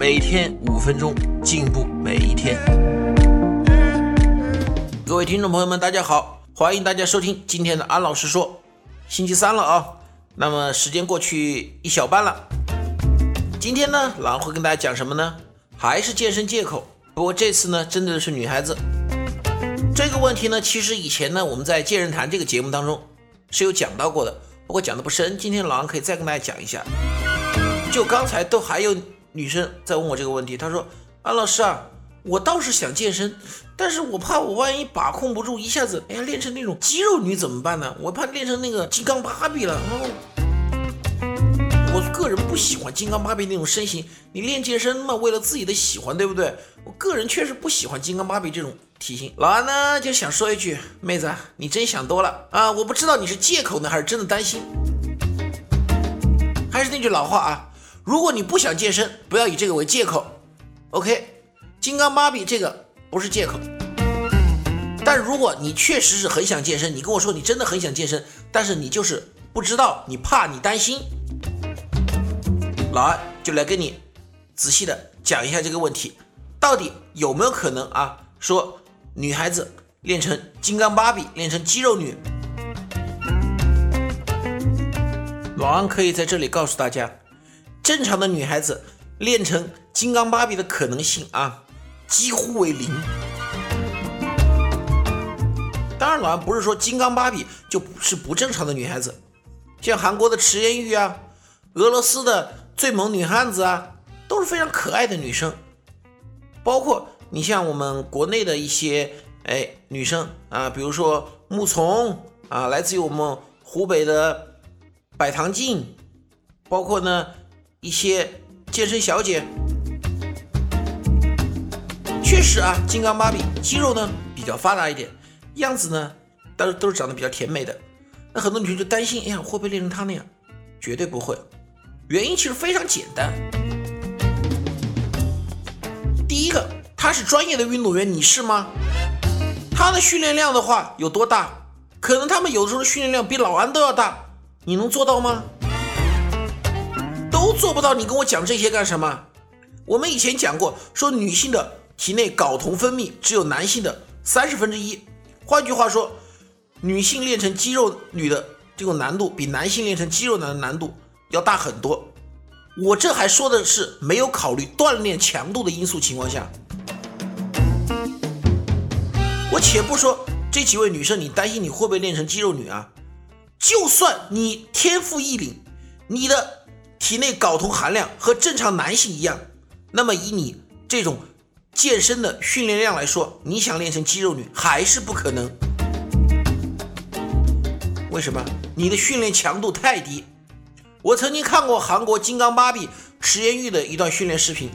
每天五分钟，进步每一天。各位听众朋友们，大家好，欢迎大家收听今天的安老师说。星期三了啊，那么时间过去一小半了。今天呢，老安会跟大家讲什么呢？还是健身借口，不过这次呢，针对的是女孩子。这个问题呢，其实以前呢，我们在《健人谈》这个节目当中是有讲到过的。不过讲的不深，今天老王可以再跟大家讲一下。就刚才都还有女生在问我这个问题，她说：“安老师啊，我倒是想健身，但是我怕我万一把控不住，一下子哎呀练成那种肌肉女怎么办呢？我怕练成那个金刚芭比了。”我个人不喜欢金刚芭比那种身形，你练健身嘛，为了自己的喜欢，对不对？我个人确实不喜欢金刚芭比这种体型。老安呢就想说一句，妹子，你真想多了啊！我不知道你是借口呢，还是真的担心。还是那句老话啊，如果你不想健身，不要以这个为借口。OK，金刚芭比这个不是借口。但如果你确实是很想健身，你跟我说你真的很想健身，但是你就是不知道，你怕，你担心。老安就来跟你仔细的讲一下这个问题，到底有没有可能啊？说女孩子练成金刚芭比，练成肌肉女，老安可以在这里告诉大家，正常的女孩子练成金刚芭比的可能性啊，几乎为零。当然，老安不是说金刚芭比就是不正常的女孩子，像韩国的池妍玉啊，俄罗斯的。最萌女汉子啊，都是非常可爱的女生，包括你像我们国内的一些哎女生啊，比如说木从啊，来自于我们湖北的百唐静，包括呢一些健身小姐，确实啊，金刚芭比肌肉呢比较发达一点，样子呢但是都是长得比较甜美的，那很多女生就担心，哎呀会不会练成她那样？绝对不会。原因其实非常简单，第一个，他是专业的运动员，你是吗？他的训练量的话有多大？可能他们有的时候训练量比老安都要大，你能做到吗？都做不到，你跟我讲这些干什么？我们以前讲过，说女性的体内睾酮分泌只有男性的三十分之一，换句话说，女性练成肌肉女的这种难度，比男性练成肌肉男的难度。要大很多，我这还说的是没有考虑锻炼强度的因素情况下。我且不说这几位女生，你担心你会不会练成肌肉女啊？就算你天赋异禀，你的体内睾酮含量和正常男性一样，那么以你这种健身的训练量来说，你想练成肌肉女还是不可能。为什么？你的训练强度太低。我曾经看过韩国金刚芭比池妍玉的一段训练视频，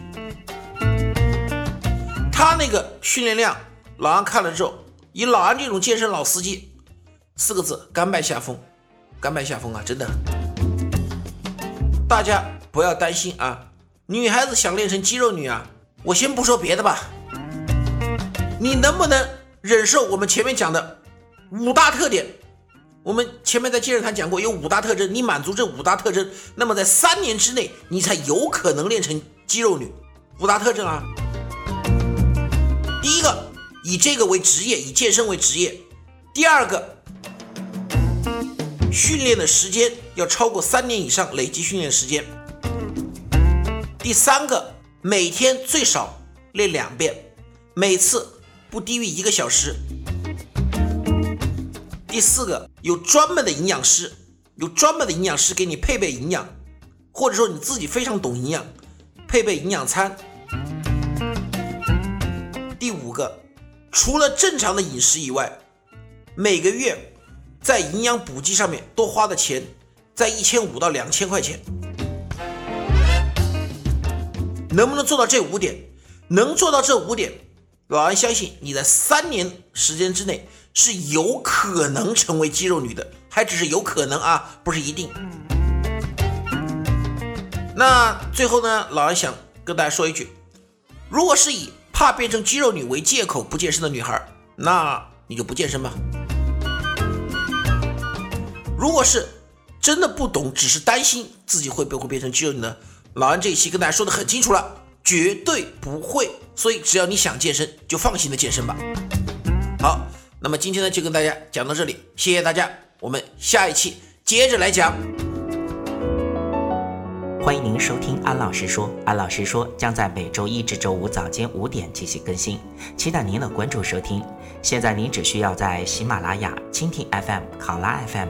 他那个训练量，老安看了之后，以老安这种健身老司机，四个字：甘拜下风，甘拜下风啊！真的，大家不要担心啊，女孩子想练成肌肉女啊，我先不说别的吧，你能不能忍受我们前面讲的五大特点？我们前面在健身堂讲过，有五大特征，你满足这五大特征，那么在三年之内，你才有可能练成肌肉女。五大特征啊，第一个，以这个为职业，以健身为职业；第二个，训练的时间要超过三年以上，累计训练时间；第三个，每天最少练两遍，每次不低于一个小时。第四个，有专门的营养师，有专门的营养师给你配备营养，或者说你自己非常懂营养，配备营养餐。第五个，除了正常的饮食以外，每个月在营养补剂上面多花的钱在一千五到两千块钱。能不能做到这五点？能做到这五点，老安相信你在三年时间之内是有可能成为肌肉女的，还只是有可能啊，不是一定。那最后呢，老安想跟大家说一句：如果是以怕变成肌肉女为借口不健身的女孩，那你就不健身吧。如果是真的不懂，只是担心自己会不会变成肌肉呢？老安这一期跟大家说的很清楚了，绝对不会。所以只要你想健身，就放心的健身吧。好，那么今天呢就跟大家讲到这里，谢谢大家，我们下一期接着来讲。欢迎您收听安老师说，安老师说将在每周一至周五早间五点进行更新，期待您的关注收听。现在您只需要在喜马拉雅、蜻蜓 FM、考拉 FM、